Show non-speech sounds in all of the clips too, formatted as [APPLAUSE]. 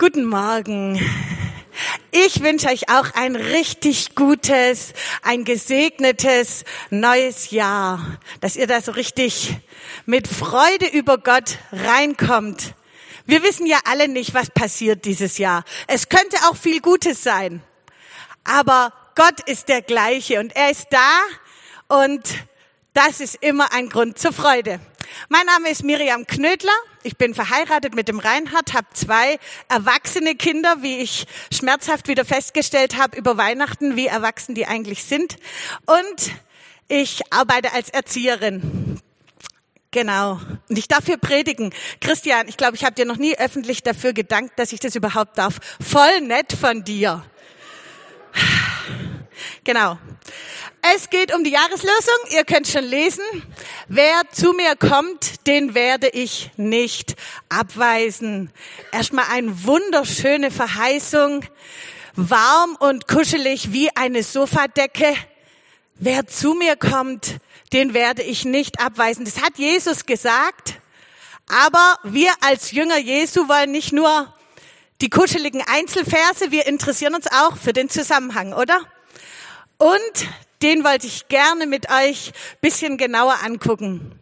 Guten Morgen. Ich wünsche euch auch ein richtig gutes, ein gesegnetes neues Jahr, dass ihr da so richtig mit Freude über Gott reinkommt. Wir wissen ja alle nicht, was passiert dieses Jahr. Es könnte auch viel Gutes sein. Aber Gott ist der gleiche und er ist da und das ist immer ein Grund zur Freude. Mein Name ist Miriam Knödler. Ich bin verheiratet mit dem Reinhard, habe zwei erwachsene Kinder, wie ich schmerzhaft wieder festgestellt habe über Weihnachten, wie erwachsen die eigentlich sind. Und ich arbeite als Erzieherin. Genau. Und ich darf hier predigen. Christian, ich glaube, ich habe dir noch nie öffentlich dafür gedankt, dass ich das überhaupt darf. Voll nett von dir. Genau. Es geht um die Jahreslösung. Ihr könnt schon lesen. Wer zu mir kommt, den werde ich nicht abweisen. Erstmal eine wunderschöne Verheißung. Warm und kuschelig wie eine Sofadecke. Wer zu mir kommt, den werde ich nicht abweisen. Das hat Jesus gesagt. Aber wir als Jünger Jesu wollen nicht nur die kuscheligen Einzelverse, wir interessieren uns auch für den Zusammenhang, oder? Und den wollte ich gerne mit euch bisschen genauer angucken.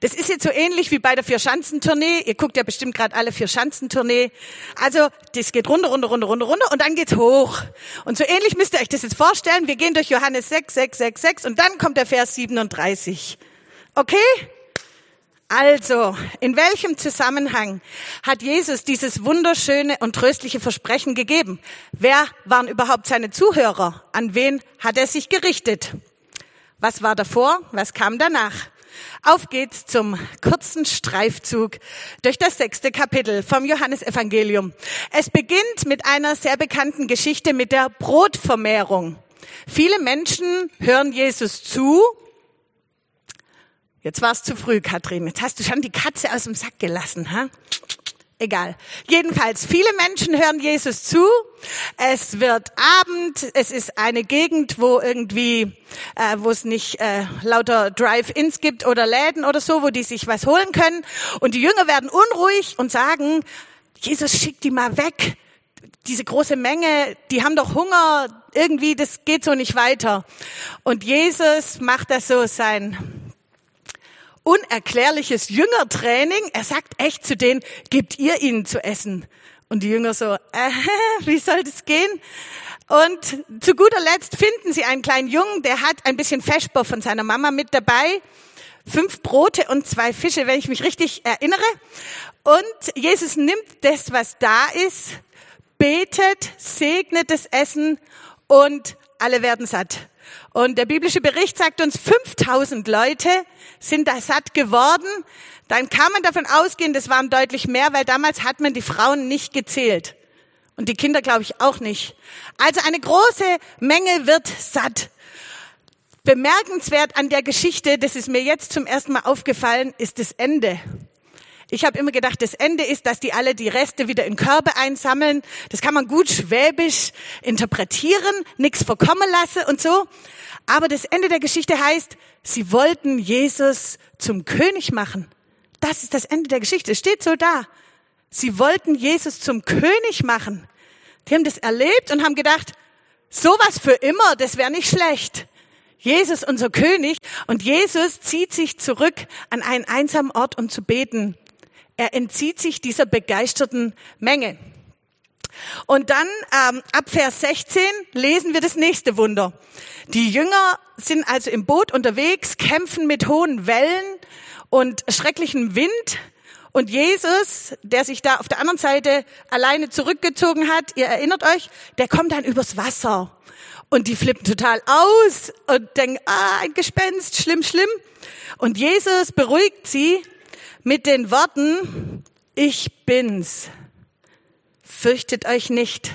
Das ist jetzt so ähnlich wie bei der Vier-Schanzentournee. Ihr guckt ja bestimmt gerade alle Vier-Schanzentournee. Also, das geht runter, runter, runter, runter, runter und dann geht's hoch. Und so ähnlich müsst ihr euch das jetzt vorstellen. Wir gehen durch Johannes 6, 6, 6, 6 und dann kommt der Vers 37. Okay? Also, in welchem Zusammenhang hat Jesus dieses wunderschöne und tröstliche Versprechen gegeben? Wer waren überhaupt seine Zuhörer? An wen hat er sich gerichtet? Was war davor? Was kam danach? Auf geht's zum kurzen Streifzug durch das sechste Kapitel vom Johannesevangelium. Es beginnt mit einer sehr bekannten Geschichte mit der Brotvermehrung. Viele Menschen hören Jesus zu Jetzt war es zu früh, Katrin. Jetzt hast du schon die Katze aus dem Sack gelassen, ha? Egal. Jedenfalls, viele Menschen hören Jesus zu. Es wird Abend. Es ist eine Gegend, wo irgendwie, äh, wo es nicht äh, lauter Drive-ins gibt oder Läden oder so, wo die sich was holen können. Und die Jünger werden unruhig und sagen, Jesus schickt die mal weg. Diese große Menge, die haben doch Hunger. Irgendwie, das geht so nicht weiter. Und Jesus macht das so sein unerklärliches Jüngertraining. Er sagt echt zu denen, gebt ihr ihnen zu essen. Und die Jünger so, äh, wie soll das gehen? Und zu guter Letzt finden sie einen kleinen Jungen, der hat ein bisschen Feschbar von seiner Mama mit dabei. Fünf Brote und zwei Fische, wenn ich mich richtig erinnere. Und Jesus nimmt das, was da ist, betet, segnet das Essen und alle werden satt. Und der biblische Bericht sagt uns, 5000 Leute sind da satt geworden. Dann kann man davon ausgehen, das waren deutlich mehr, weil damals hat man die Frauen nicht gezählt. Und die Kinder, glaube ich, auch nicht. Also eine große Menge wird satt. Bemerkenswert an der Geschichte, das ist mir jetzt zum ersten Mal aufgefallen, ist das Ende. Ich habe immer gedacht, das Ende ist, dass die alle die Reste wieder in Körbe einsammeln. Das kann man gut schwäbisch interpretieren, nichts verkommen lassen und so. Aber das Ende der Geschichte heißt, sie wollten Jesus zum König machen. Das ist das Ende der Geschichte. Es steht so da. Sie wollten Jesus zum König machen. Die haben das erlebt und haben gedacht, sowas für immer, das wäre nicht schlecht. Jesus, unser König. Und Jesus zieht sich zurück an einen einsamen Ort, um zu beten. Er entzieht sich dieser begeisterten Menge. Und dann ähm, ab Vers 16 lesen wir das nächste Wunder. Die Jünger sind also im Boot unterwegs, kämpfen mit hohen Wellen und schrecklichem Wind. Und Jesus, der sich da auf der anderen Seite alleine zurückgezogen hat, ihr erinnert euch, der kommt dann übers Wasser. Und die flippen total aus und denken, ah, ein Gespenst, schlimm, schlimm. Und Jesus beruhigt sie mit den Worten, ich bin's. Fürchtet euch nicht.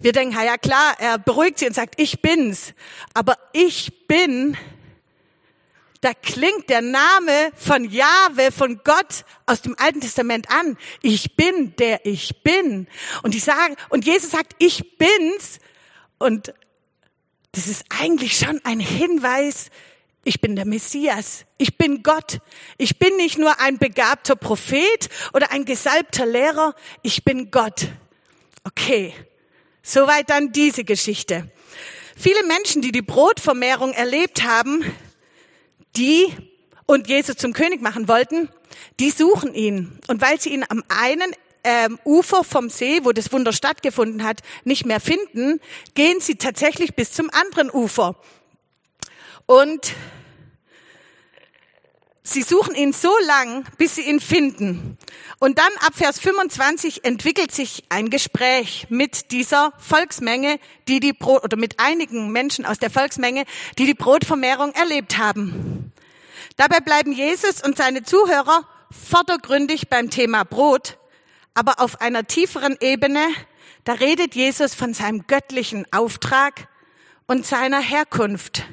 Wir denken, ja klar, er beruhigt sie und sagt, ich bin's. Aber ich bin, da klingt der Name von Jahwe, von Gott aus dem Alten Testament an. Ich bin der ich bin. Und ich sage, und Jesus sagt, ich bin's. Und das ist eigentlich schon ein Hinweis, Ich bin der Messias. Ich bin Gott. Ich bin nicht nur ein begabter Prophet oder ein gesalbter Lehrer. Ich bin Gott. Okay. Soweit dann diese Geschichte. Viele Menschen, die die Brotvermehrung erlebt haben, die und Jesus zum König machen wollten, die suchen ihn. Und weil sie ihn am einen ähm, Ufer vom See, wo das Wunder stattgefunden hat, nicht mehr finden, gehen sie tatsächlich bis zum anderen Ufer. Und sie suchen ihn so lang, bis sie ihn finden. Und dann ab Vers 25 entwickelt sich ein Gespräch mit dieser Volksmenge, die die Brot, oder mit einigen Menschen aus der Volksmenge, die die Brotvermehrung erlebt haben. Dabei bleiben Jesus und seine Zuhörer vordergründig beim Thema Brot, aber auf einer tieferen Ebene, da redet Jesus von seinem göttlichen Auftrag und seiner Herkunft.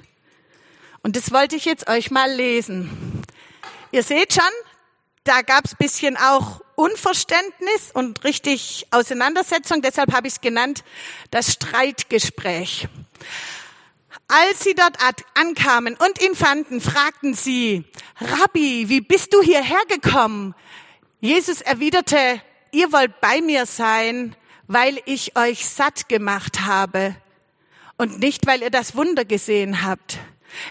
Und das wollte ich jetzt euch mal lesen. Ihr seht schon, da gab's bisschen auch Unverständnis und richtig Auseinandersetzung, deshalb habe ich es genannt, das Streitgespräch. Als sie dort ankamen und ihn fanden, fragten sie, Rabbi, wie bist du hierher gekommen? Jesus erwiderte, ihr wollt bei mir sein, weil ich euch satt gemacht habe und nicht, weil ihr das Wunder gesehen habt.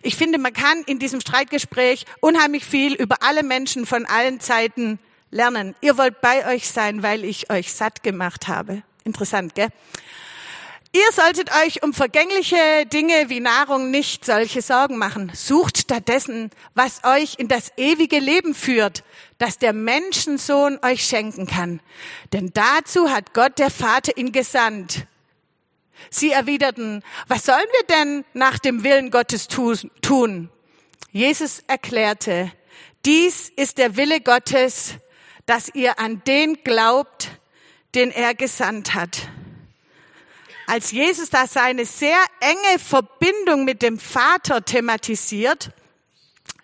Ich finde, man kann in diesem Streitgespräch unheimlich viel über alle Menschen von allen Zeiten lernen. Ihr wollt bei euch sein, weil ich euch satt gemacht habe. Interessant, gell? Ihr solltet euch um vergängliche Dinge wie Nahrung nicht solche Sorgen machen. Sucht stattdessen, was euch in das ewige Leben führt, das der Menschensohn euch schenken kann. Denn dazu hat Gott der Vater ihn gesandt. Sie erwiderten, was sollen wir denn nach dem Willen Gottes tun? Jesus erklärte, dies ist der Wille Gottes, dass ihr an den glaubt, den er gesandt hat als Jesus da seine sehr enge Verbindung mit dem Vater thematisiert,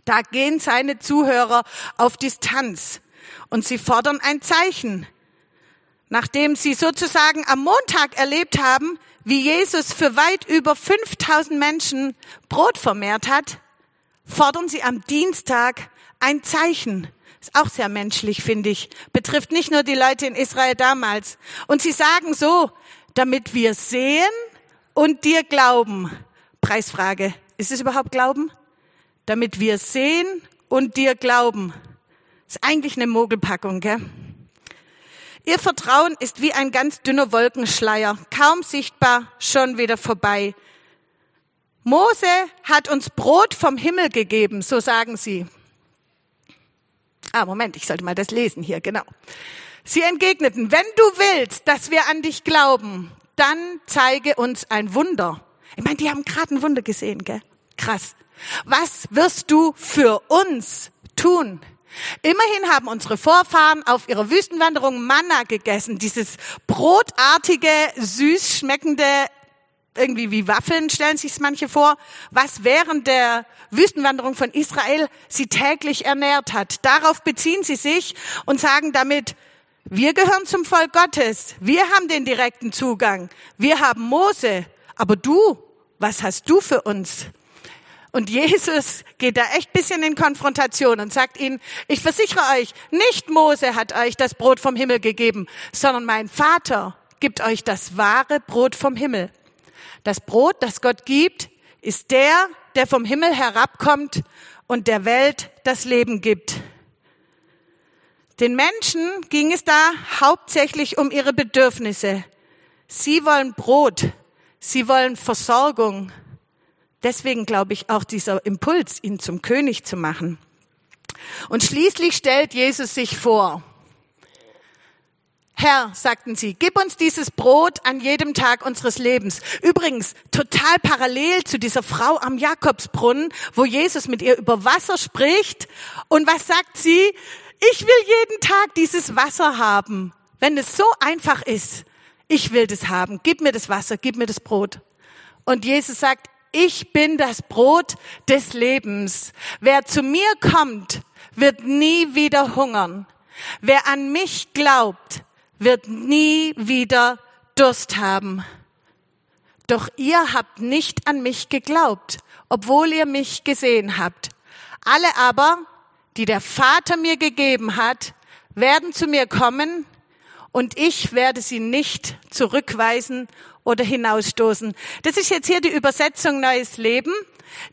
da gehen seine Zuhörer auf Distanz und sie fordern ein Zeichen. Nachdem sie sozusagen am Montag erlebt haben, wie Jesus für weit über 5000 Menschen Brot vermehrt hat, fordern sie am Dienstag ein Zeichen. Ist auch sehr menschlich, finde ich. Betrifft nicht nur die Leute in Israel damals. Und sie sagen so, damit wir sehen und dir glauben. Preisfrage. Ist es überhaupt Glauben? Damit wir sehen und dir glauben. Ist eigentlich eine Mogelpackung, gell? Ihr Vertrauen ist wie ein ganz dünner Wolkenschleier, kaum sichtbar, schon wieder vorbei. Mose hat uns Brot vom Himmel gegeben, so sagen sie. Ah, Moment, ich sollte mal das lesen hier, genau. Sie entgegneten, wenn du willst, dass wir an dich glauben, dann zeige uns ein Wunder. Ich meine, die haben gerade ein Wunder gesehen, gell? Krass. Was wirst du für uns tun? Immerhin haben unsere Vorfahren auf ihrer Wüstenwanderung Manna gegessen, dieses brotartige, süß schmeckende, irgendwie wie Waffeln stellen sich manche vor, was während der Wüstenwanderung von Israel sie täglich ernährt hat. Darauf beziehen sie sich und sagen damit, wir gehören zum Volk Gottes. Wir haben den direkten Zugang. Wir haben Mose. Aber du, was hast du für uns? Und Jesus geht da echt bisschen in Konfrontation und sagt ihnen, ich versichere euch, nicht Mose hat euch das Brot vom Himmel gegeben, sondern mein Vater gibt euch das wahre Brot vom Himmel. Das Brot, das Gott gibt, ist der, der vom Himmel herabkommt und der Welt das Leben gibt. Den Menschen ging es da hauptsächlich um ihre Bedürfnisse. Sie wollen Brot, sie wollen Versorgung. Deswegen glaube ich auch dieser Impuls, ihn zum König zu machen. Und schließlich stellt Jesus sich vor. Herr, sagten sie, gib uns dieses Brot an jedem Tag unseres Lebens. Übrigens, total parallel zu dieser Frau am Jakobsbrunnen, wo Jesus mit ihr über Wasser spricht. Und was sagt sie? Ich will jeden Tag dieses Wasser haben. Wenn es so einfach ist, ich will das haben. Gib mir das Wasser, gib mir das Brot. Und Jesus sagt, ich bin das Brot des Lebens. Wer zu mir kommt, wird nie wieder hungern. Wer an mich glaubt, wird nie wieder Durst haben. Doch ihr habt nicht an mich geglaubt, obwohl ihr mich gesehen habt. Alle aber, die der Vater mir gegeben hat, werden zu mir kommen und ich werde sie nicht zurückweisen oder hinausstoßen. Das ist jetzt hier die Übersetzung Neues Leben.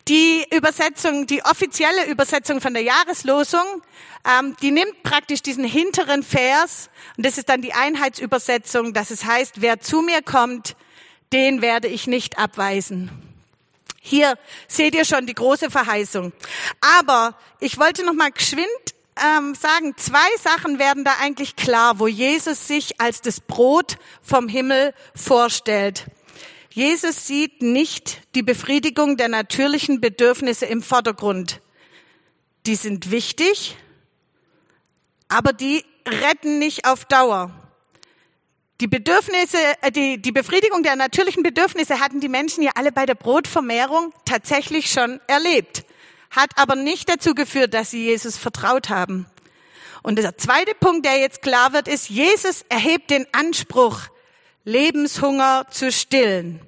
Die Übersetzung, die offizielle Übersetzung von der Jahreslosung, ähm, die nimmt praktisch diesen hinteren Vers und das ist dann die Einheitsübersetzung, dass es heißt, wer zu mir kommt, den werde ich nicht abweisen. Hier seht ihr schon die große Verheißung. Aber ich wollte noch mal geschwind ähm, sagen, zwei Sachen werden da eigentlich klar, wo Jesus sich als das Brot vom Himmel vorstellt. Jesus sieht nicht die Befriedigung der natürlichen Bedürfnisse im Vordergrund. Die sind wichtig, aber die retten nicht auf Dauer. Die Bedürfnisse, äh, die, die Befriedigung der natürlichen Bedürfnisse hatten die Menschen ja alle bei der Brotvermehrung tatsächlich schon erlebt, hat aber nicht dazu geführt, dass sie Jesus vertraut haben. Und der zweite Punkt, der jetzt klar wird, ist, Jesus erhebt den Anspruch, Lebenshunger zu stillen.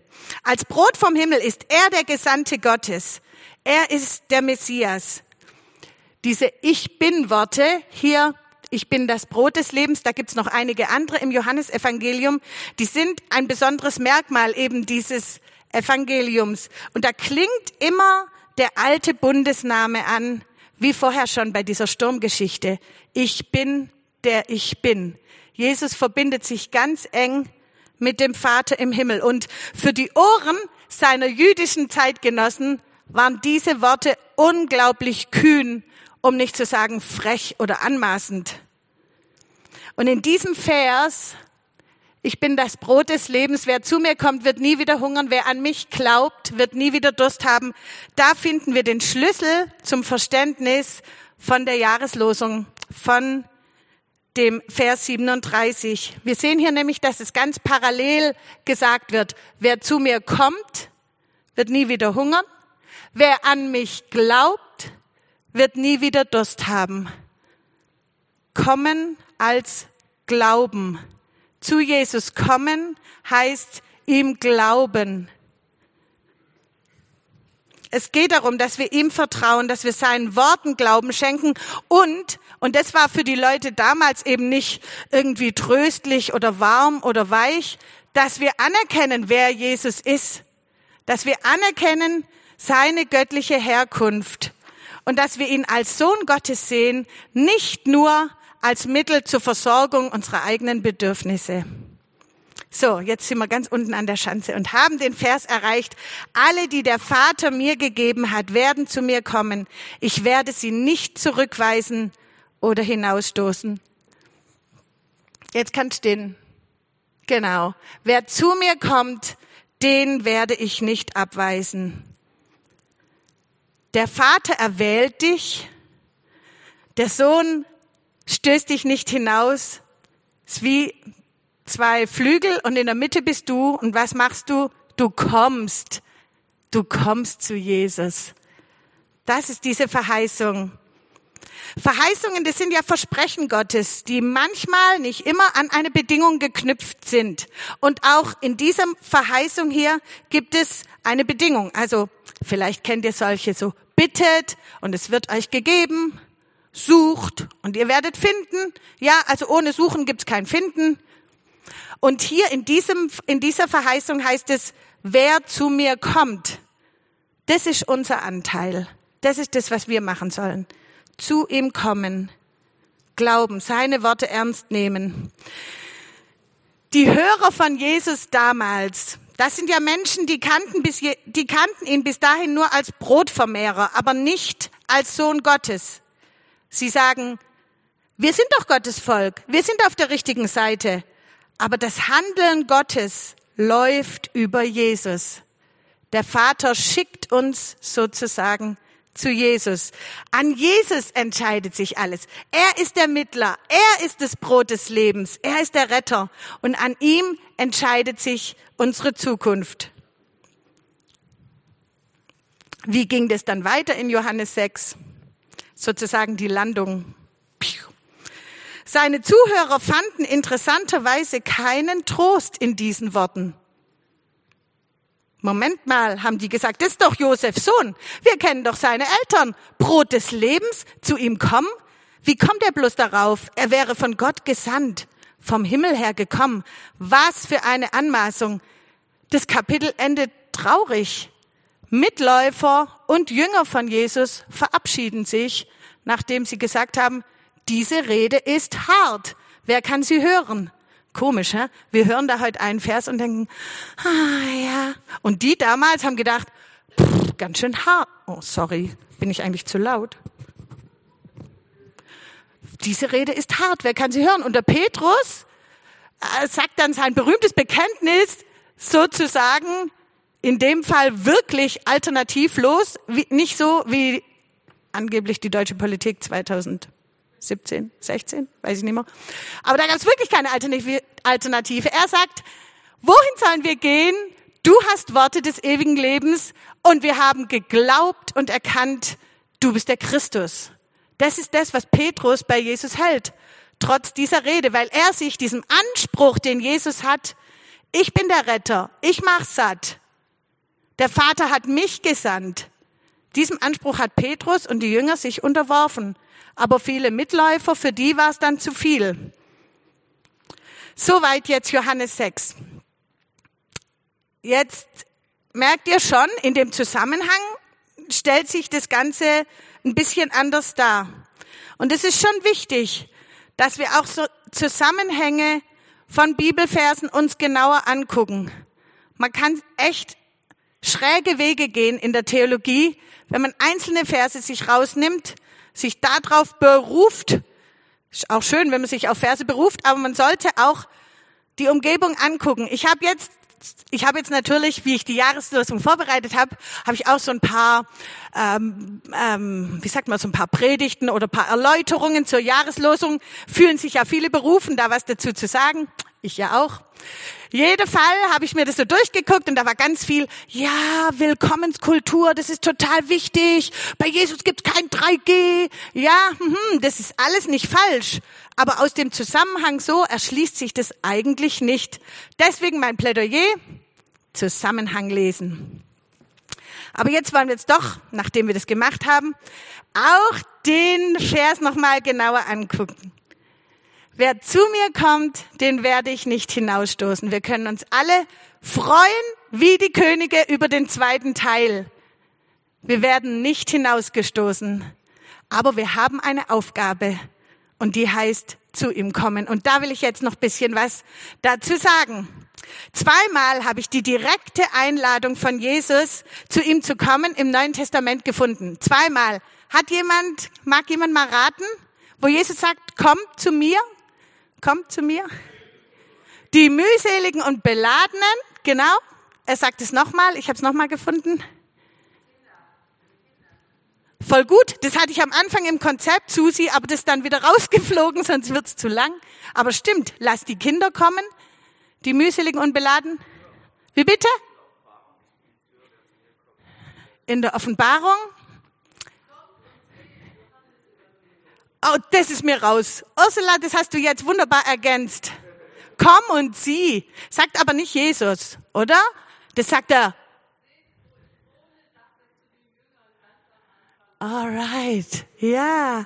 Als Brot vom Himmel ist er der Gesandte Gottes. Er ist der Messias. Diese Ich bin Worte hier, ich bin das Brot des Lebens, da gibt's noch einige andere im Johannesevangelium, die sind ein besonderes Merkmal eben dieses Evangeliums. Und da klingt immer der alte Bundesname an, wie vorher schon bei dieser Sturmgeschichte. Ich bin der Ich bin. Jesus verbindet sich ganz eng mit dem Vater im Himmel. Und für die Ohren seiner jüdischen Zeitgenossen waren diese Worte unglaublich kühn, um nicht zu sagen frech oder anmaßend. Und in diesem Vers, ich bin das Brot des Lebens, wer zu mir kommt, wird nie wieder hungern, wer an mich glaubt, wird nie wieder Durst haben, da finden wir den Schlüssel zum Verständnis von der Jahreslosung von dem Vers 37. Wir sehen hier nämlich, dass es ganz parallel gesagt wird, wer zu mir kommt, wird nie wieder hungern. Wer an mich glaubt, wird nie wieder Durst haben. Kommen als Glauben. Zu Jesus kommen heißt ihm glauben. Es geht darum, dass wir ihm vertrauen, dass wir seinen Worten Glauben schenken und, und das war für die Leute damals eben nicht irgendwie tröstlich oder warm oder weich, dass wir anerkennen, wer Jesus ist, dass wir anerkennen seine göttliche Herkunft und dass wir ihn als Sohn Gottes sehen, nicht nur als Mittel zur Versorgung unserer eigenen Bedürfnisse. So, jetzt sind wir ganz unten an der Schanze und haben den Vers erreicht. Alle, die der Vater mir gegeben hat, werden zu mir kommen. Ich werde sie nicht zurückweisen oder hinausstoßen. Jetzt kannst du den. Genau. Wer zu mir kommt, den werde ich nicht abweisen. Der Vater erwählt dich. Der Sohn stößt dich nicht hinaus. Es ist wie zwei Flügel und in der Mitte bist du und was machst du? Du kommst. Du kommst zu Jesus. Das ist diese Verheißung. Verheißungen, das sind ja Versprechen Gottes, die manchmal, nicht immer an eine Bedingung geknüpft sind. Und auch in dieser Verheißung hier gibt es eine Bedingung. Also vielleicht kennt ihr solche so, bittet und es wird euch gegeben, sucht und ihr werdet finden. Ja, also ohne Suchen gibt's kein Finden. Und hier in, diesem, in dieser Verheißung heißt es, wer zu mir kommt, das ist unser Anteil. Das ist das, was wir machen sollen. Zu ihm kommen, glauben, seine Worte ernst nehmen. Die Hörer von Jesus damals, das sind ja Menschen, die kannten, bis, die kannten ihn bis dahin nur als Brotvermehrer, aber nicht als Sohn Gottes. Sie sagen, wir sind doch Gottes Volk, wir sind auf der richtigen Seite. Aber das Handeln Gottes läuft über Jesus. Der Vater schickt uns sozusagen zu Jesus. An Jesus entscheidet sich alles. Er ist der Mittler. Er ist das Brot des Lebens. Er ist der Retter. Und an ihm entscheidet sich unsere Zukunft. Wie ging das dann weiter in Johannes 6? Sozusagen die Landung. Seine Zuhörer fanden interessanterweise keinen Trost in diesen Worten. Moment mal, haben die gesagt, das ist doch Josefs Sohn. Wir kennen doch seine Eltern. Brot des Lebens, zu ihm kommen? Wie kommt er bloß darauf? Er wäre von Gott gesandt, vom Himmel her gekommen. Was für eine Anmaßung. Das Kapitel endet traurig. Mitläufer und Jünger von Jesus verabschieden sich, nachdem sie gesagt haben, diese Rede ist hart. Wer kann sie hören? Komisch, hä? Wir hören da heute einen Vers und denken, ah ja. Und die damals haben gedacht, pff, ganz schön hart. Oh, sorry, bin ich eigentlich zu laut? Diese Rede ist hart, wer kann sie hören? Und der Petrus äh, sagt dann sein berühmtes Bekenntnis, sozusagen, in dem Fall wirklich alternativlos, wie, nicht so wie angeblich die deutsche Politik 2000. 17, 16, weiß ich nicht mehr. Aber da gab es wirklich keine Alternative. Er sagt, wohin sollen wir gehen? Du hast Worte des ewigen Lebens und wir haben geglaubt und erkannt, du bist der Christus. Das ist das, was Petrus bei Jesus hält, trotz dieser Rede, weil er sich diesem Anspruch, den Jesus hat, ich bin der Retter, ich mach's satt. Der Vater hat mich gesandt. Diesem Anspruch hat Petrus und die Jünger sich unterworfen aber viele Mitläufer, für die war es dann zu viel. Soweit jetzt Johannes 6. Jetzt merkt ihr schon, in dem Zusammenhang stellt sich das Ganze ein bisschen anders dar. Und es ist schon wichtig, dass wir auch so Zusammenhänge von Bibelversen uns genauer angucken. Man kann echt schräge Wege gehen in der Theologie, wenn man einzelne Verse sich rausnimmt sich darauf beruft. Ist auch schön, wenn man sich auf Verse beruft, aber man sollte auch die Umgebung angucken. Ich habe jetzt ich habe jetzt natürlich, wie ich die Jahreslosung vorbereitet habe, habe ich auch so ein paar, ähm, ähm, wie sagt man, so ein paar Predigten oder paar Erläuterungen zur Jahreslosung. Fühlen sich ja viele berufen, da was dazu zu sagen. Ich ja auch. Jeder Fall habe ich mir das so durchgeguckt und da war ganz viel, ja, Willkommenskultur, das ist total wichtig. Bei Jesus gibt's kein 3G. Ja, hm, das ist alles nicht falsch. Aber aus dem Zusammenhang so erschließt sich das eigentlich nicht. Deswegen mein Plädoyer, Zusammenhang lesen. Aber jetzt wollen wir jetzt doch, nachdem wir das gemacht haben, auch den Vers nochmal genauer angucken. Wer zu mir kommt, den werde ich nicht hinausstoßen. Wir können uns alle freuen wie die Könige über den zweiten Teil. Wir werden nicht hinausgestoßen, aber wir haben eine Aufgabe und die heißt zu ihm kommen. Und da will ich jetzt noch bisschen was dazu sagen. Zweimal habe ich die direkte Einladung von Jesus, zu ihm zu kommen, im Neuen Testament gefunden. Zweimal. Hat jemand, mag jemand mal raten, wo Jesus sagt, komm zu mir? Kommt zu mir. Die mühseligen und beladenen, genau. Er sagt es nochmal, ich habe es nochmal gefunden. Voll gut, das hatte ich am Anfang im Konzept, Susi, aber das ist dann wieder [LAUGHS] rausgeflogen, sonst wird's zu lang. Aber stimmt, lass die Kinder kommen, die mühseligen und beladen. Wie bitte? In der Offenbarung Oh, das ist mir raus. Ursula, das hast du jetzt wunderbar ergänzt. Komm und sieh. Sagt aber nicht Jesus, oder? Das sagt er. Alright, ja.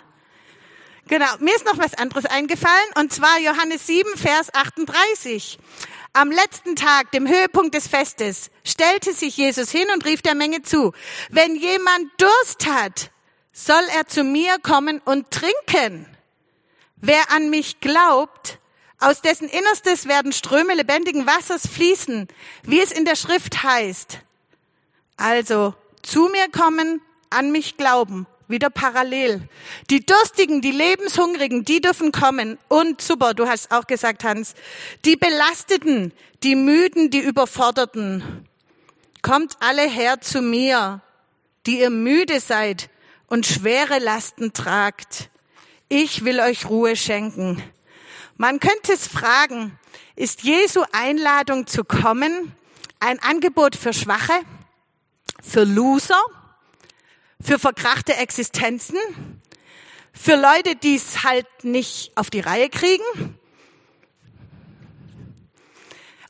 Genau, mir ist noch was anderes eingefallen, und zwar Johannes 7, Vers 38. Am letzten Tag, dem Höhepunkt des Festes, stellte sich Jesus hin und rief der Menge zu, wenn jemand Durst hat, soll er zu mir kommen und trinken. Wer an mich glaubt, aus dessen Innerstes werden Ströme lebendigen Wassers fließen, wie es in der Schrift heißt. Also zu mir kommen, an mich glauben, wieder parallel. Die Durstigen, die Lebenshungrigen, die dürfen kommen. Und super, du hast auch gesagt, Hans, die Belasteten, die Müden, die Überforderten. Kommt alle her zu mir, die ihr müde seid und schwere Lasten tragt. Ich will euch Ruhe schenken. Man könnte es fragen, ist Jesu Einladung zu kommen ein Angebot für Schwache, für Loser, für verkrachte Existenzen, für Leute, die es halt nicht auf die Reihe kriegen?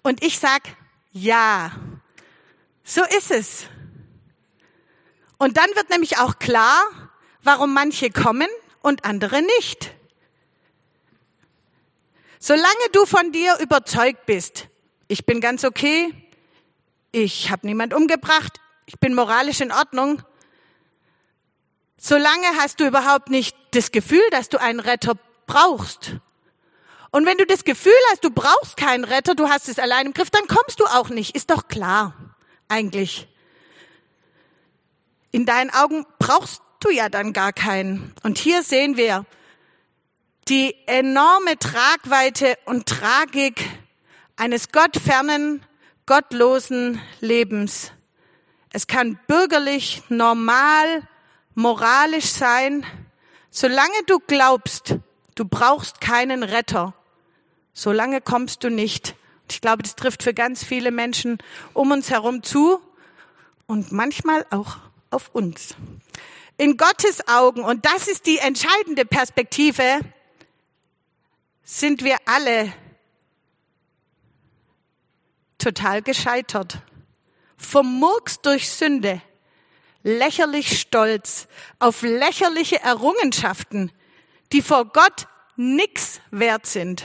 Und ich sag, ja, So ist es. Und dann wird nämlich auch klar, warum manche kommen und andere nicht. Solange du von dir überzeugt bist, ich bin ganz okay, ich habe niemand umgebracht, ich bin moralisch in Ordnung, solange hast du überhaupt nicht das Gefühl, dass du einen Retter brauchst. Und wenn du das Gefühl hast, du brauchst keinen Retter, du hast es allein im Griff, dann kommst du auch nicht. Ist doch klar, eigentlich. In deinen Augen brauchst du ja dann gar keinen. Und hier sehen wir die enorme Tragweite und Tragik eines gottfernen, gottlosen Lebens. Es kann bürgerlich, normal, moralisch sein, solange du glaubst, du brauchst keinen Retter, solange kommst du nicht. Ich glaube, das trifft für ganz viele Menschen um uns herum zu und manchmal auch auf uns. In Gottes Augen, und das ist die entscheidende Perspektive, sind wir alle total gescheitert. Vom Murks durch Sünde, lächerlich stolz auf lächerliche Errungenschaften, die vor Gott nix wert sind.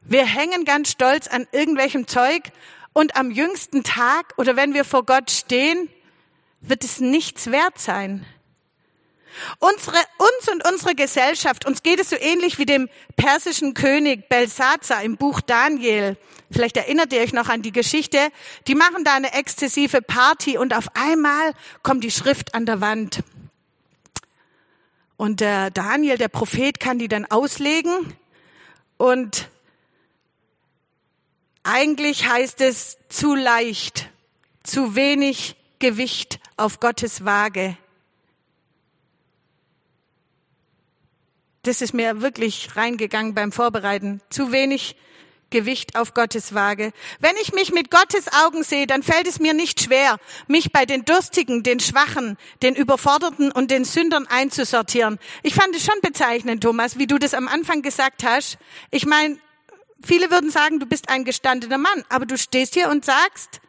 Wir hängen ganz stolz an irgendwelchem Zeug und am jüngsten Tag oder wenn wir vor Gott stehen, wird es nichts wert sein. Unsere, uns und unsere Gesellschaft, uns geht es so ähnlich wie dem persischen König Belsazar im Buch Daniel. Vielleicht erinnert ihr euch noch an die Geschichte. Die machen da eine exzessive Party und auf einmal kommt die Schrift an der Wand. Und der Daniel, der Prophet, kann die dann auslegen und eigentlich heißt es zu leicht, zu wenig Gewicht auf Gottes Waage. Das ist mir wirklich reingegangen beim Vorbereiten. Zu wenig Gewicht auf Gottes Waage. Wenn ich mich mit Gottes Augen sehe, dann fällt es mir nicht schwer, mich bei den Durstigen, den Schwachen, den Überforderten und den Sündern einzusortieren. Ich fand es schon bezeichnend, Thomas, wie du das am Anfang gesagt hast. Ich meine, viele würden sagen, du bist ein gestandener Mann, aber du stehst hier und sagst,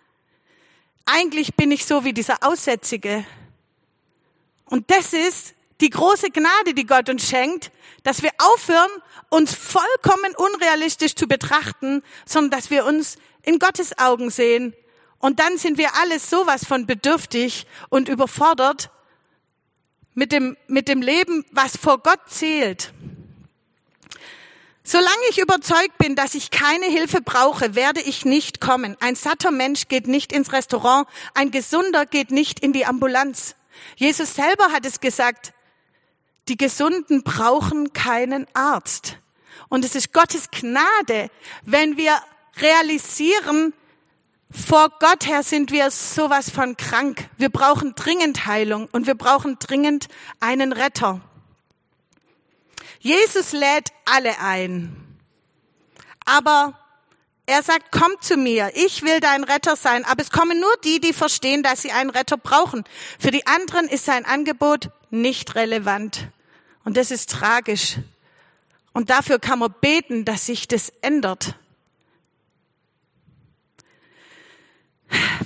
eigentlich bin ich so wie dieser Aussätzige. Und das ist die große Gnade, die Gott uns schenkt, dass wir aufhören, uns vollkommen unrealistisch zu betrachten, sondern dass wir uns in Gottes Augen sehen. Und dann sind wir alles sowas von bedürftig und überfordert mit dem, mit dem Leben, was vor Gott zählt. Solange ich überzeugt bin, dass ich keine Hilfe brauche, werde ich nicht kommen. Ein satter Mensch geht nicht ins Restaurant, ein gesunder geht nicht in die Ambulanz. Jesus selber hat es gesagt, die Gesunden brauchen keinen Arzt. Und es ist Gottes Gnade, wenn wir realisieren, vor Gott her sind wir sowas von krank. Wir brauchen dringend Heilung und wir brauchen dringend einen Retter. Jesus lädt alle ein. Aber er sagt, komm zu mir, ich will dein Retter sein. Aber es kommen nur die, die verstehen, dass sie einen Retter brauchen. Für die anderen ist sein Angebot nicht relevant. Und das ist tragisch. Und dafür kann man beten, dass sich das ändert.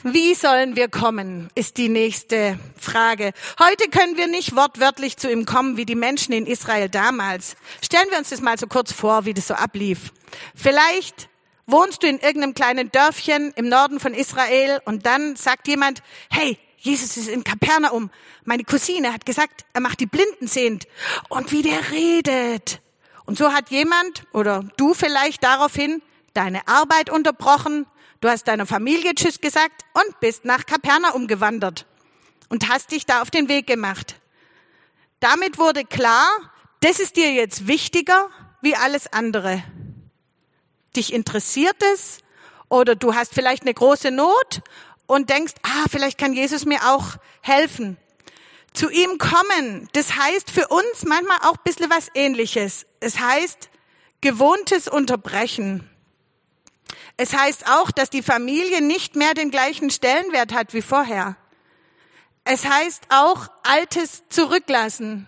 Wie sollen wir kommen, ist die nächste Frage. Heute können wir nicht wortwörtlich zu ihm kommen, wie die Menschen in Israel damals. Stellen wir uns das mal so kurz vor, wie das so ablief. Vielleicht wohnst du in irgendeinem kleinen Dörfchen im Norden von Israel und dann sagt jemand, hey, Jesus ist in Kapernaum. Meine Cousine hat gesagt, er macht die Blinden sehend. Und wie der redet. Und so hat jemand oder du vielleicht daraufhin deine Arbeit unterbrochen, du hast deiner Familie Tschüss gesagt und bist nach Kapernaum gewandert und hast dich da auf den Weg gemacht. Damit wurde klar, das ist dir jetzt wichtiger wie alles andere. Dich interessiert es oder du hast vielleicht eine große Not und denkst, ah, vielleicht kann Jesus mir auch helfen. Zu ihm kommen, das heißt für uns manchmal auch ein bisschen was ähnliches. Es heißt gewohntes Unterbrechen. Es heißt auch, dass die Familie nicht mehr den gleichen Stellenwert hat wie vorher. Es heißt auch Altes zurücklassen.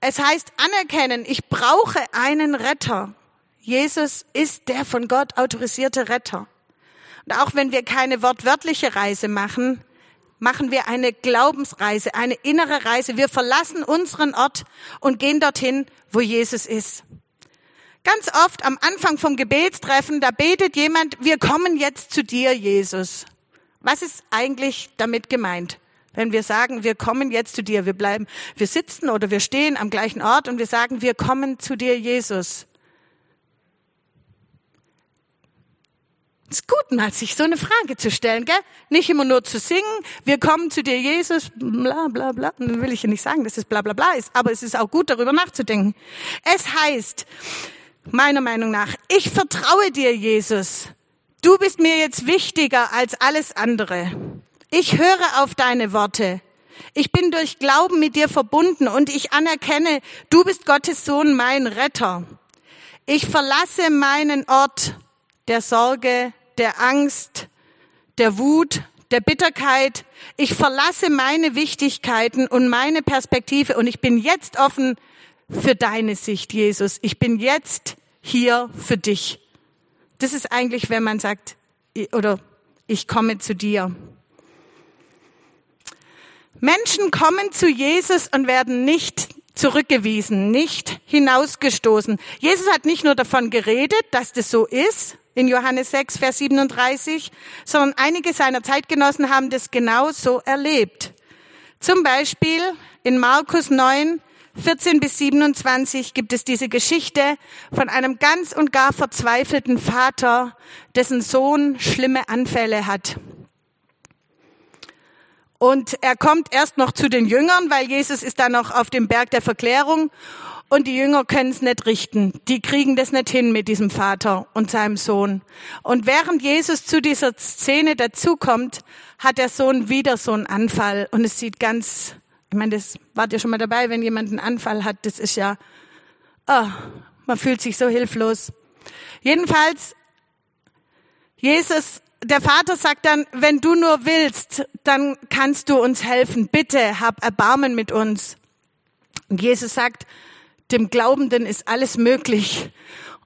Es heißt anerkennen, ich brauche einen Retter. Jesus ist der von Gott autorisierte Retter. Und auch wenn wir keine wortwörtliche Reise machen, machen wir eine Glaubensreise, eine innere Reise. Wir verlassen unseren Ort und gehen dorthin, wo Jesus ist. Ganz oft am Anfang vom Gebetstreffen, da betet jemand, wir kommen jetzt zu dir, Jesus. Was ist eigentlich damit gemeint? Wenn wir sagen, wir kommen jetzt zu dir, wir bleiben, wir sitzen oder wir stehen am gleichen Ort und wir sagen, wir kommen zu dir, Jesus. Es ist gut, mal sich so eine Frage zu stellen, gell? Nicht immer nur zu singen, wir kommen zu dir, Jesus, bla, bla, bla. Will ich ja nicht sagen, dass es bla, bla, bla ist, aber es ist auch gut, darüber nachzudenken. Es heißt, meiner Meinung nach, ich vertraue dir, Jesus. Du bist mir jetzt wichtiger als alles andere. Ich höre auf deine Worte. Ich bin durch Glauben mit dir verbunden und ich anerkenne, du bist Gottes Sohn, mein Retter. Ich verlasse meinen Ort der Sorge, der Angst, der Wut, der Bitterkeit. Ich verlasse meine Wichtigkeiten und meine Perspektive und ich bin jetzt offen für deine Sicht, Jesus. Ich bin jetzt hier für dich. Das ist eigentlich, wenn man sagt, oder ich komme zu dir. Menschen kommen zu Jesus und werden nicht zurückgewiesen, nicht hinausgestoßen. Jesus hat nicht nur davon geredet, dass das so ist, in Johannes 6, Vers 37, sondern einige seiner Zeitgenossen haben das genau so erlebt. Zum Beispiel in Markus 9, 14 bis 27 gibt es diese Geschichte von einem ganz und gar verzweifelten Vater, dessen Sohn schlimme Anfälle hat. Und er kommt erst noch zu den Jüngern, weil Jesus ist da noch auf dem Berg der Verklärung und die Jünger können es nicht richten. Die kriegen das nicht hin mit diesem Vater und seinem Sohn. Und während Jesus zu dieser Szene dazukommt, hat der Sohn wieder so einen Anfall. Und es sieht ganz, ich meine, das wart ihr schon mal dabei, wenn jemand einen Anfall hat, das ist ja, oh, man fühlt sich so hilflos. Jedenfalls, Jesus, der Vater sagt dann, wenn du nur willst, dann kannst du uns helfen. Bitte hab Erbarmen mit uns. Und Jesus sagt, dem Glaubenden ist alles möglich.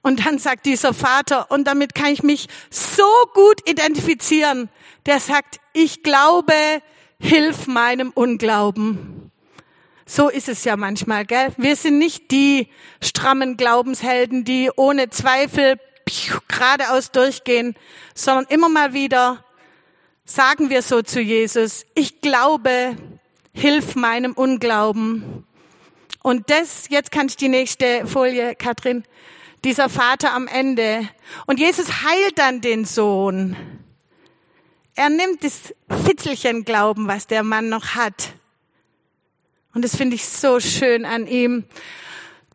Und dann sagt dieser Vater, und damit kann ich mich so gut identifizieren, der sagt, ich glaube, hilf meinem Unglauben. So ist es ja manchmal, gell? Wir sind nicht die strammen Glaubenshelden, die ohne Zweifel geradeaus durchgehen, sondern immer mal wieder sagen wir so zu Jesus, ich glaube, hilf meinem Unglauben. Und das, jetzt kann ich die nächste Folie, Katrin, dieser Vater am Ende. Und Jesus heilt dann den Sohn. Er nimmt das Fitzelchen Glauben, was der Mann noch hat. Und das finde ich so schön an ihm.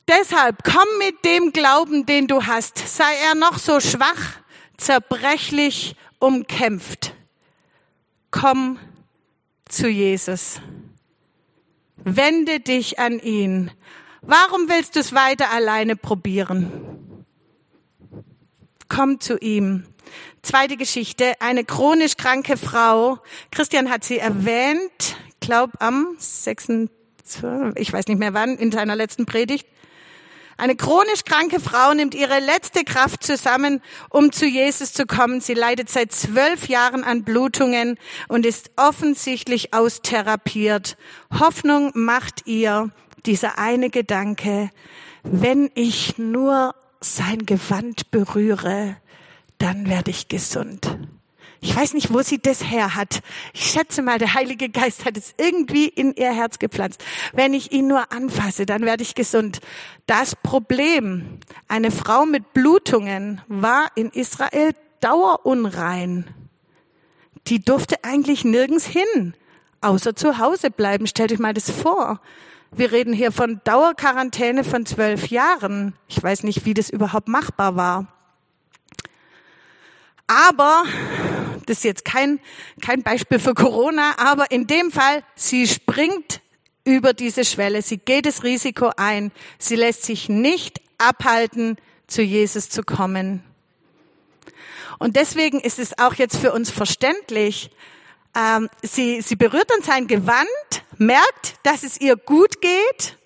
Deshalb komm mit dem Glauben, den du hast. Sei er noch so schwach, zerbrechlich, umkämpft. Komm zu Jesus. Wende dich an ihn. Warum willst du es weiter alleine probieren? Komm zu ihm. Zweite Geschichte, eine chronisch kranke Frau. Christian hat sie erwähnt, glaub am 6. ich weiß nicht mehr wann, in seiner letzten Predigt. Eine chronisch kranke Frau nimmt ihre letzte Kraft zusammen, um zu Jesus zu kommen. Sie leidet seit zwölf Jahren an Blutungen und ist offensichtlich austherapiert. Hoffnung macht ihr dieser eine Gedanke, wenn ich nur sein Gewand berühre, dann werde ich gesund. Ich weiß nicht, wo sie das her hat. Ich schätze mal, der Heilige Geist hat es irgendwie in ihr Herz gepflanzt. Wenn ich ihn nur anfasse, dann werde ich gesund. Das Problem, eine Frau mit Blutungen war in Israel dauerunrein. Die durfte eigentlich nirgends hin, außer zu Hause bleiben. Stellt euch mal das vor. Wir reden hier von Dauerquarantäne von zwölf Jahren. Ich weiß nicht, wie das überhaupt machbar war. Aber das ist jetzt kein, kein Beispiel für Corona, aber in dem Fall, sie springt über diese Schwelle, sie geht das Risiko ein, sie lässt sich nicht abhalten, zu Jesus zu kommen. Und deswegen ist es auch jetzt für uns verständlich, ähm, sie, sie berührt dann sein Gewand, merkt, dass es ihr gut geht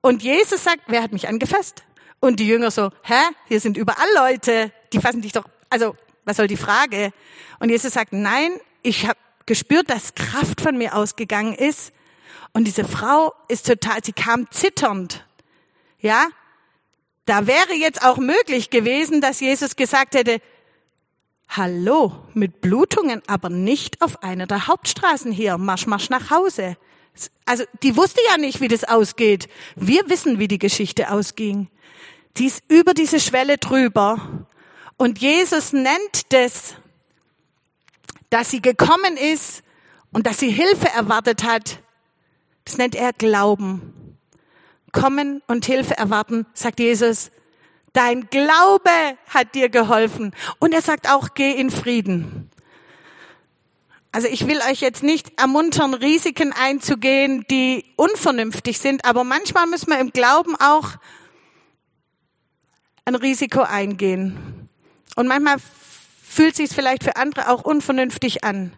und Jesus sagt, wer hat mich angefasst? Und die Jünger so, hä, hier sind überall Leute, die fassen dich doch, also was soll die Frage? Und Jesus sagt, nein, ich habe gespürt, dass Kraft von mir ausgegangen ist. Und diese Frau ist total, sie kam zitternd. Ja? Da wäre jetzt auch möglich gewesen, dass Jesus gesagt hätte, Hallo, mit Blutungen, aber nicht auf einer der Hauptstraßen hier. Marsch, marsch nach Hause. Also, die wusste ja nicht, wie das ausgeht. Wir wissen, wie die Geschichte ausging. Die ist über diese Schwelle drüber. Und Jesus nennt das, dass sie gekommen ist und dass sie Hilfe erwartet hat. Das nennt er Glauben. Kommen und Hilfe erwarten, sagt Jesus, Dein Glaube hat dir geholfen. Und er sagt auch, geh in Frieden. Also ich will euch jetzt nicht ermuntern, Risiken einzugehen, die unvernünftig sind, aber manchmal müssen wir im Glauben auch ein Risiko eingehen. Und manchmal fühlt sich vielleicht für andere auch unvernünftig an.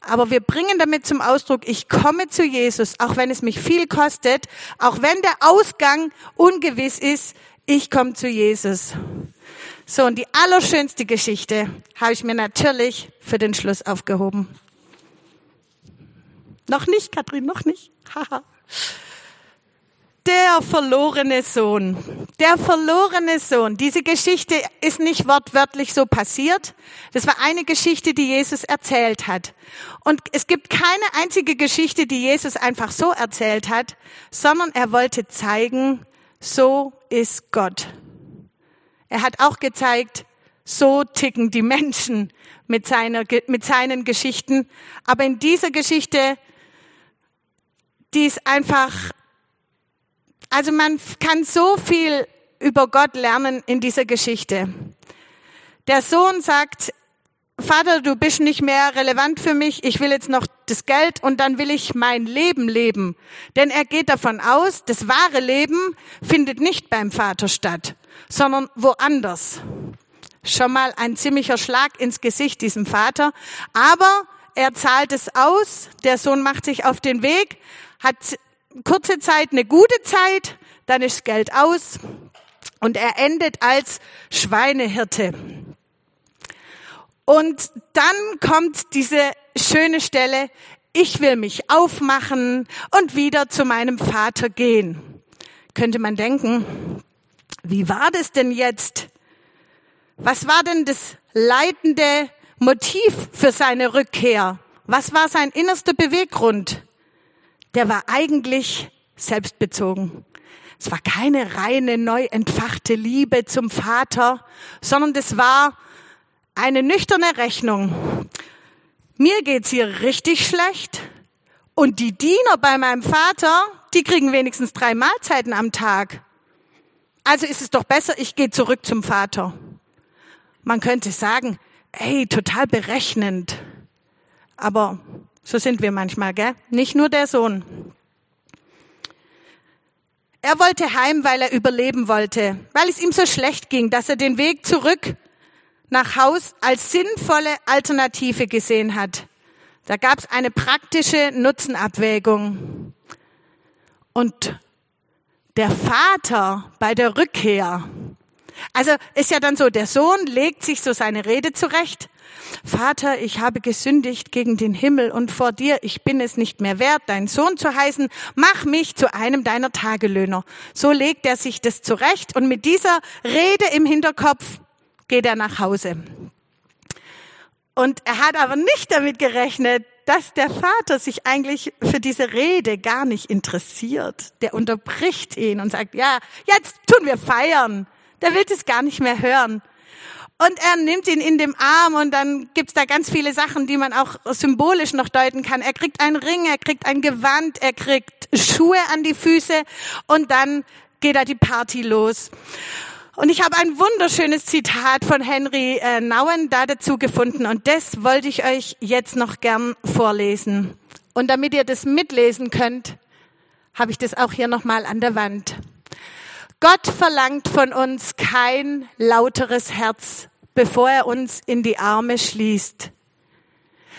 Aber wir bringen damit zum Ausdruck, ich komme zu Jesus, auch wenn es mich viel kostet, auch wenn der Ausgang ungewiss ist, ich komme zu Jesus. So, und die allerschönste Geschichte habe ich mir natürlich für den Schluss aufgehoben. Noch nicht, Kathrin, noch nicht. [LAUGHS] Der verlorene Sohn. Der verlorene Sohn. Diese Geschichte ist nicht wortwörtlich so passiert. Das war eine Geschichte, die Jesus erzählt hat. Und es gibt keine einzige Geschichte, die Jesus einfach so erzählt hat, sondern er wollte zeigen, so ist Gott. Er hat auch gezeigt, so ticken die Menschen mit, seiner, mit seinen Geschichten. Aber in dieser Geschichte, die ist einfach, also man kann so viel über Gott lernen in dieser Geschichte. Der Sohn sagt, Vater, du bist nicht mehr relevant für mich, ich will jetzt noch das Geld und dann will ich mein Leben leben. Denn er geht davon aus, das wahre Leben findet nicht beim Vater statt, sondern woanders. Schon mal ein ziemlicher Schlag ins Gesicht diesem Vater, aber er zahlt es aus, der Sohn macht sich auf den Weg, hat kurze Zeit eine gute Zeit, dann ist Geld aus und er endet als Schweinehirte. Und dann kommt diese schöne Stelle, ich will mich aufmachen und wieder zu meinem Vater gehen. Könnte man denken, wie war das denn jetzt? Was war denn das leitende Motiv für seine Rückkehr? Was war sein innerster Beweggrund? Der war eigentlich selbstbezogen. Es war keine reine, neu entfachte Liebe zum Vater, sondern das war eine nüchterne Rechnung. Mir geht's hier richtig schlecht und die Diener bei meinem Vater, die kriegen wenigstens drei Mahlzeiten am Tag. Also ist es doch besser, ich gehe zurück zum Vater. Man könnte sagen, ey, total berechnend. Aber so sind wir manchmal, gell? Nicht nur der Sohn. Er wollte heim, weil er überleben wollte, weil es ihm so schlecht ging, dass er den Weg zurück nach Haus als sinnvolle Alternative gesehen hat. Da gab es eine praktische Nutzenabwägung. Und der Vater bei der Rückkehr, also ist ja dann so, der Sohn legt sich so seine Rede zurecht. Vater, ich habe gesündigt gegen den Himmel und vor dir, ich bin es nicht mehr wert, dein Sohn zu heißen, mach mich zu einem deiner Tagelöhner. So legt er sich das zurecht und mit dieser Rede im Hinterkopf geht er nach Hause. Und er hat aber nicht damit gerechnet, dass der Vater sich eigentlich für diese Rede gar nicht interessiert. Der unterbricht ihn und sagt, ja, jetzt tun wir feiern. Der will es gar nicht mehr hören. Und er nimmt ihn in dem Arm und dann gibt's da ganz viele Sachen, die man auch symbolisch noch deuten kann. Er kriegt einen Ring, er kriegt ein Gewand, er kriegt Schuhe an die Füße und dann geht da die Party los. Und ich habe ein wunderschönes Zitat von Henry äh, Nouwen da dazu gefunden und das wollte ich euch jetzt noch gern vorlesen. Und damit ihr das mitlesen könnt, habe ich das auch hier nochmal an der Wand. Gott verlangt von uns kein lauteres Herz, bevor er uns in die Arme schließt.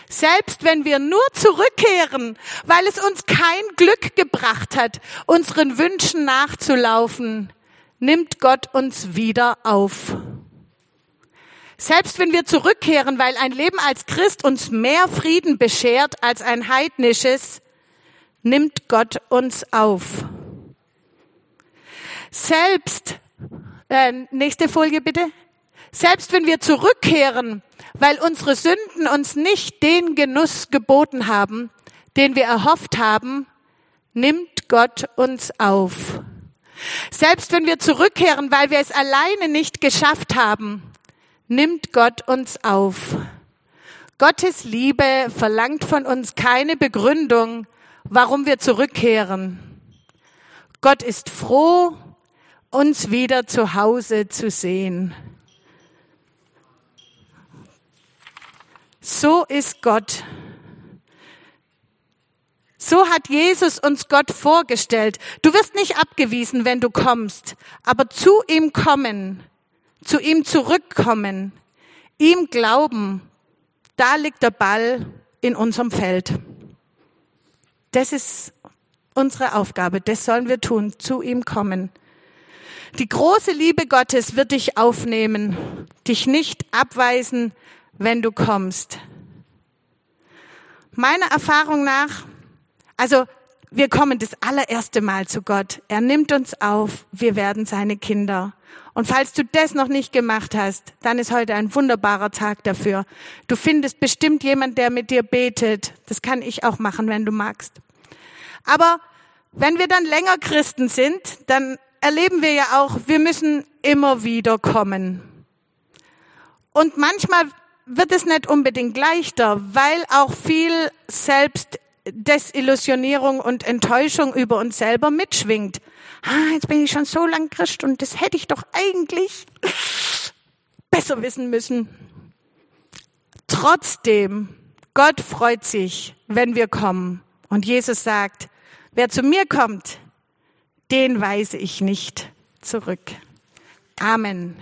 Selbst wenn wir nur zurückkehren, weil es uns kein Glück gebracht hat, unseren Wünschen nachzulaufen, nimmt Gott uns wieder auf. Selbst wenn wir zurückkehren, weil ein Leben als Christ uns mehr Frieden beschert als ein heidnisches, nimmt Gott uns auf. Selbst, äh, nächste Folie bitte. Selbst wenn wir zurückkehren, weil unsere Sünden uns nicht den Genuss geboten haben, den wir erhofft haben, nimmt Gott uns auf. Selbst wenn wir zurückkehren, weil wir es alleine nicht geschafft haben, nimmt Gott uns auf. Gottes Liebe verlangt von uns keine Begründung, warum wir zurückkehren. Gott ist froh, uns wieder zu Hause zu sehen. So ist Gott. So hat Jesus uns Gott vorgestellt. Du wirst nicht abgewiesen, wenn du kommst, aber zu ihm kommen, zu ihm zurückkommen, ihm glauben, da liegt der Ball in unserem Feld. Das ist unsere Aufgabe, das sollen wir tun, zu ihm kommen. Die große Liebe Gottes wird dich aufnehmen, dich nicht abweisen, wenn du kommst. Meiner Erfahrung nach, also wir kommen das allererste Mal zu Gott. Er nimmt uns auf, wir werden seine Kinder. Und falls du das noch nicht gemacht hast, dann ist heute ein wunderbarer Tag dafür. Du findest bestimmt jemand, der mit dir betet. Das kann ich auch machen, wenn du magst. Aber wenn wir dann länger Christen sind, dann erleben wir ja auch, wir müssen immer wieder kommen. Und manchmal wird es nicht unbedingt leichter, weil auch viel Selbstdesillusionierung und Enttäuschung über uns selber mitschwingt. Ah, jetzt bin ich schon so lang Christ und das hätte ich doch eigentlich [SNIFFS] besser wissen müssen. Trotzdem, Gott freut sich, wenn wir kommen. Und Jesus sagt, wer zu mir kommt, den weise ich nicht zurück. Amen.